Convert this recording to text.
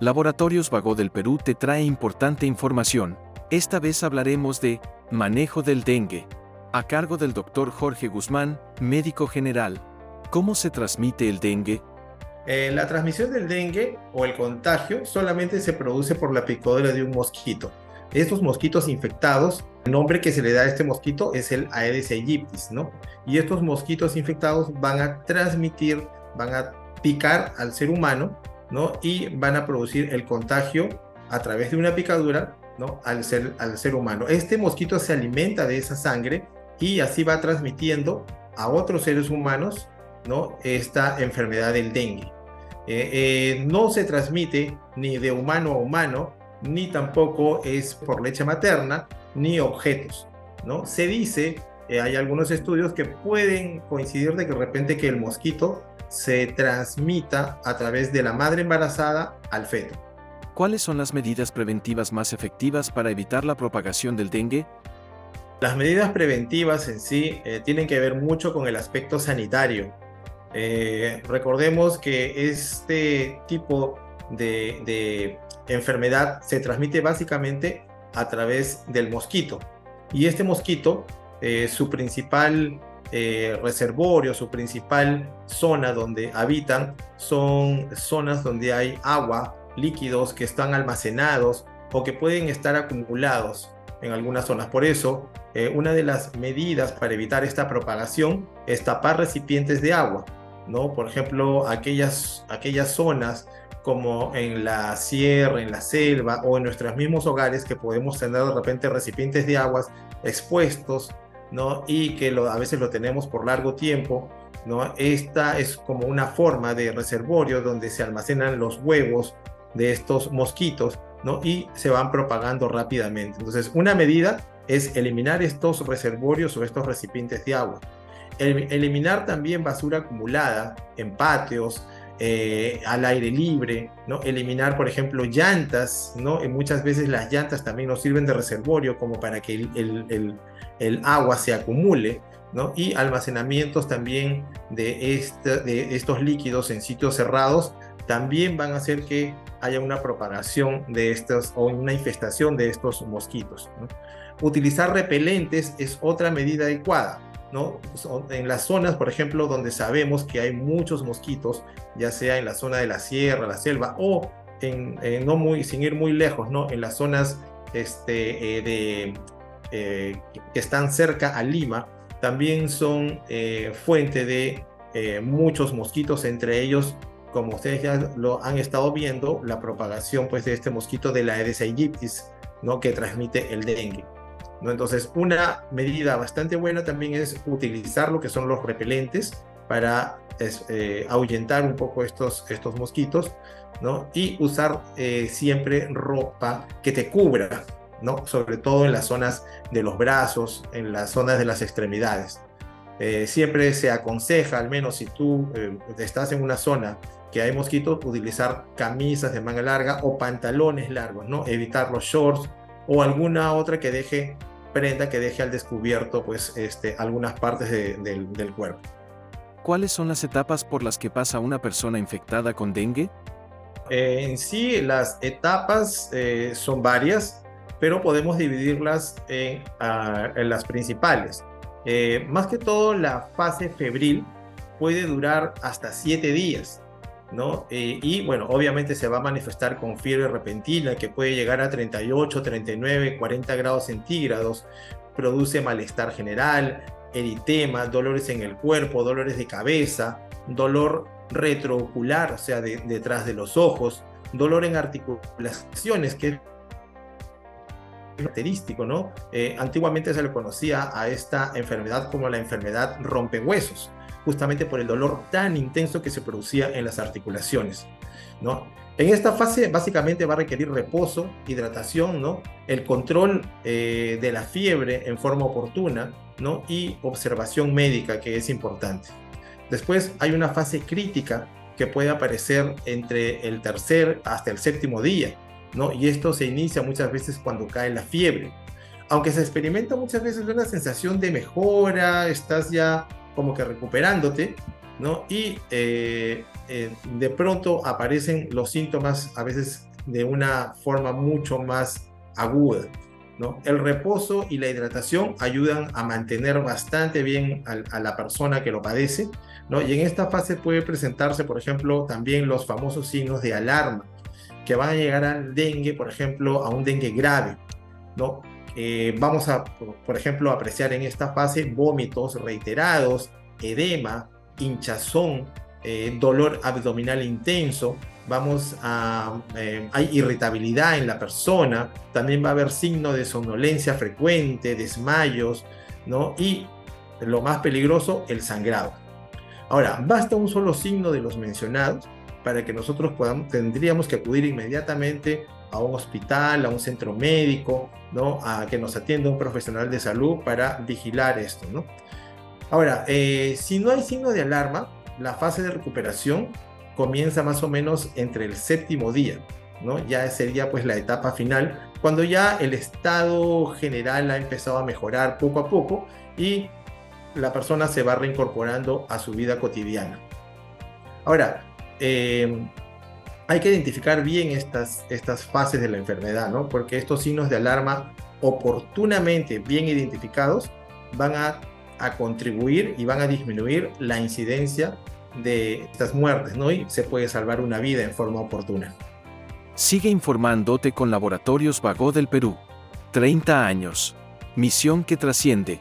Laboratorios Vago del Perú te trae importante información. Esta vez hablaremos de manejo del dengue, a cargo del doctor Jorge Guzmán, médico general. ¿Cómo se transmite el dengue? Eh, la transmisión del dengue o el contagio solamente se produce por la picadura de un mosquito. Estos mosquitos infectados, el nombre que se le da a este mosquito es el Aedes aegyptis, ¿no? Y estos mosquitos infectados van a transmitir, van a picar al ser humano y van a producir el contagio a través de una picadura, ¿no? Al ser, al ser humano. Este mosquito se alimenta de esa sangre y así va transmitiendo a otros seres humanos, ¿no? Esta enfermedad del dengue. Eh, eh, no se transmite ni de humano a humano, ni tampoco es por leche materna, ni objetos, ¿no? Se dice, eh, hay algunos estudios que pueden coincidir de que de repente que el mosquito se transmita a través de la madre embarazada al feto. ¿Cuáles son las medidas preventivas más efectivas para evitar la propagación del dengue? Las medidas preventivas en sí eh, tienen que ver mucho con el aspecto sanitario. Eh, recordemos que este tipo de, enfermedad se transmite básicamente a través del mosquito. Y este mosquito, eh, su principal eh, reservorio, su principal zona donde habitan son zonas donde hay agua, líquidos que están almacenados o que pueden estar acumulados en algunas zonas. Por eso, eh, una de las medidas para evitar esta propagación es tapar recipientes de agua, ¿no? Por ejemplo, aquellas, aquellas zonas como en la sierra, en la selva o en nuestros mismos hogares que podemos tener de repente recipientes de aguas expuestos ¿no? Y que a veces lo tenemos por largo tiempo, ¿no? Esta es como una forma de reservorio donde se almacenan los huevos de estos mosquitos, ¿no? Y se van propagando rápidamente. Entonces, una medida es eliminar estos reservorios o estos recipientes de agua. eliminar también basura acumulada en patios, eh, al aire libre, ¿no? Eliminar, por ejemplo, llantas, ¿no? Y muchas veces las llantas también nos sirven de reservorio como para que el, agua se acumule, ¿no? Y almacenamientos también de, estos líquidos en sitios cerrados también van a hacer que haya una propagación de estos o una infestación de estos mosquitos. Utilizar repelentes es otra medida adecuada. En las zonas, por ejemplo, donde sabemos que hay muchos mosquitos, ya sea en la zona de la sierra, la selva, o en, eh, no muy, sin ir muy lejos. En las zonas este, eh, eh, que están cerca a Lima, también son fuente de muchos mosquitos, entre ellos, como ustedes ya lo han estado viendo, la propagación pues, de este mosquito de la Aedes aegyptis, que transmite el dengue. Entonces, una medida bastante buena también es utilizar lo que son los repelentes para eh, ahuyentar un poco estos, estos mosquitos, ¿no? Y usar eh, siempre ropa que te cubra, ¿no? Sobre todo en las zonas de los brazos, en las zonas de las extremidades. Eh, siempre se aconseja, al menos si tú estás en una zona que hay mosquitos, utilizar camisas de manga larga o pantalones largos, ¿no? Evitar los shorts o alguna otra que deje prenda que deje al descubierto pues, este, algunas partes del cuerpo. ¿Cuáles son las etapas por las que pasa una persona infectada con dengue? Eh, en sí, las etapas eh, son varias, pero podemos dividirlas en, en las principales. Eh, más que todo, la fase febril puede durar hasta siete días. Eh, y bueno, obviamente se va a manifestar con fiebre repentina que puede llegar a 38, 39, 40 grados centígrados, produce malestar general, eritema, dolores en el cuerpo, dolores de cabeza, dolor retroocular, o sea, detrás de los ojos, dolor en articulaciones, que es característico, ¿no? Eh, antiguamente se le conocía a esta enfermedad como la enfermedad rompehuesos justamente por el dolor tan intenso que se producía en las articulaciones. ¿no? En esta fase básicamente va a requerir reposo, hidratación, ¿no? el control eh, de la fiebre en forma oportuna ¿no? y observación médica que es importante. Después hay una fase crítica que puede aparecer entre el tercer hasta el séptimo día, ¿no? y esto se inicia muchas veces cuando cae la fiebre. Aunque se experimenta muchas veces una sensación de mejora, estás ya como que recuperándote, ¿no? Y eh, eh, de pronto aparecen los síntomas a veces de una forma mucho más aguda. ¿no? El reposo y la hidratación ayudan a mantener bastante bien a, la persona que lo padece. ¿no? Y en esta fase puede presentarse, por ejemplo, también los famosos signos de alarma, que van a llegar al dengue, por ejemplo, a un dengue grave. ¿no? Eh, vamos a, por ejemplo, apreciar en esta fase vómitos reiterados, edema, hinchazón, eh, dolor abdominal intenso, vamos a, eh, hay irritabilidad en la persona, también va a haber signo de somnolencia frecuente, desmayos, ¿no? Y lo más peligroso, el sangrado. Ahora, basta un solo signo de los mencionados para que nosotros podamos, tendríamos que acudir inmediatamente a un hospital, a un centro médico, ¿no? A que nos atienda un profesional de salud para vigilar esto, ¿no? Ahora, eh, si no hay signo de alarma, la fase de recuperación comienza más o menos entre el séptimo día, ¿no? Ya sería pues la etapa final, cuando ya el estado general ha empezado a mejorar poco a poco y la persona se va reincorporando a su vida cotidiana. Ahora, eh, hay que identificar bien estas, estas fases de la enfermedad, ¿no? Porque estos signos de alarma oportunamente bien identificados van a, a contribuir y van a disminuir la incidencia de estas muertes, ¿no? Y se puede salvar una vida en forma oportuna. Sigue informándote con Laboratorios Vago del Perú. 30 años. Misión que trasciende.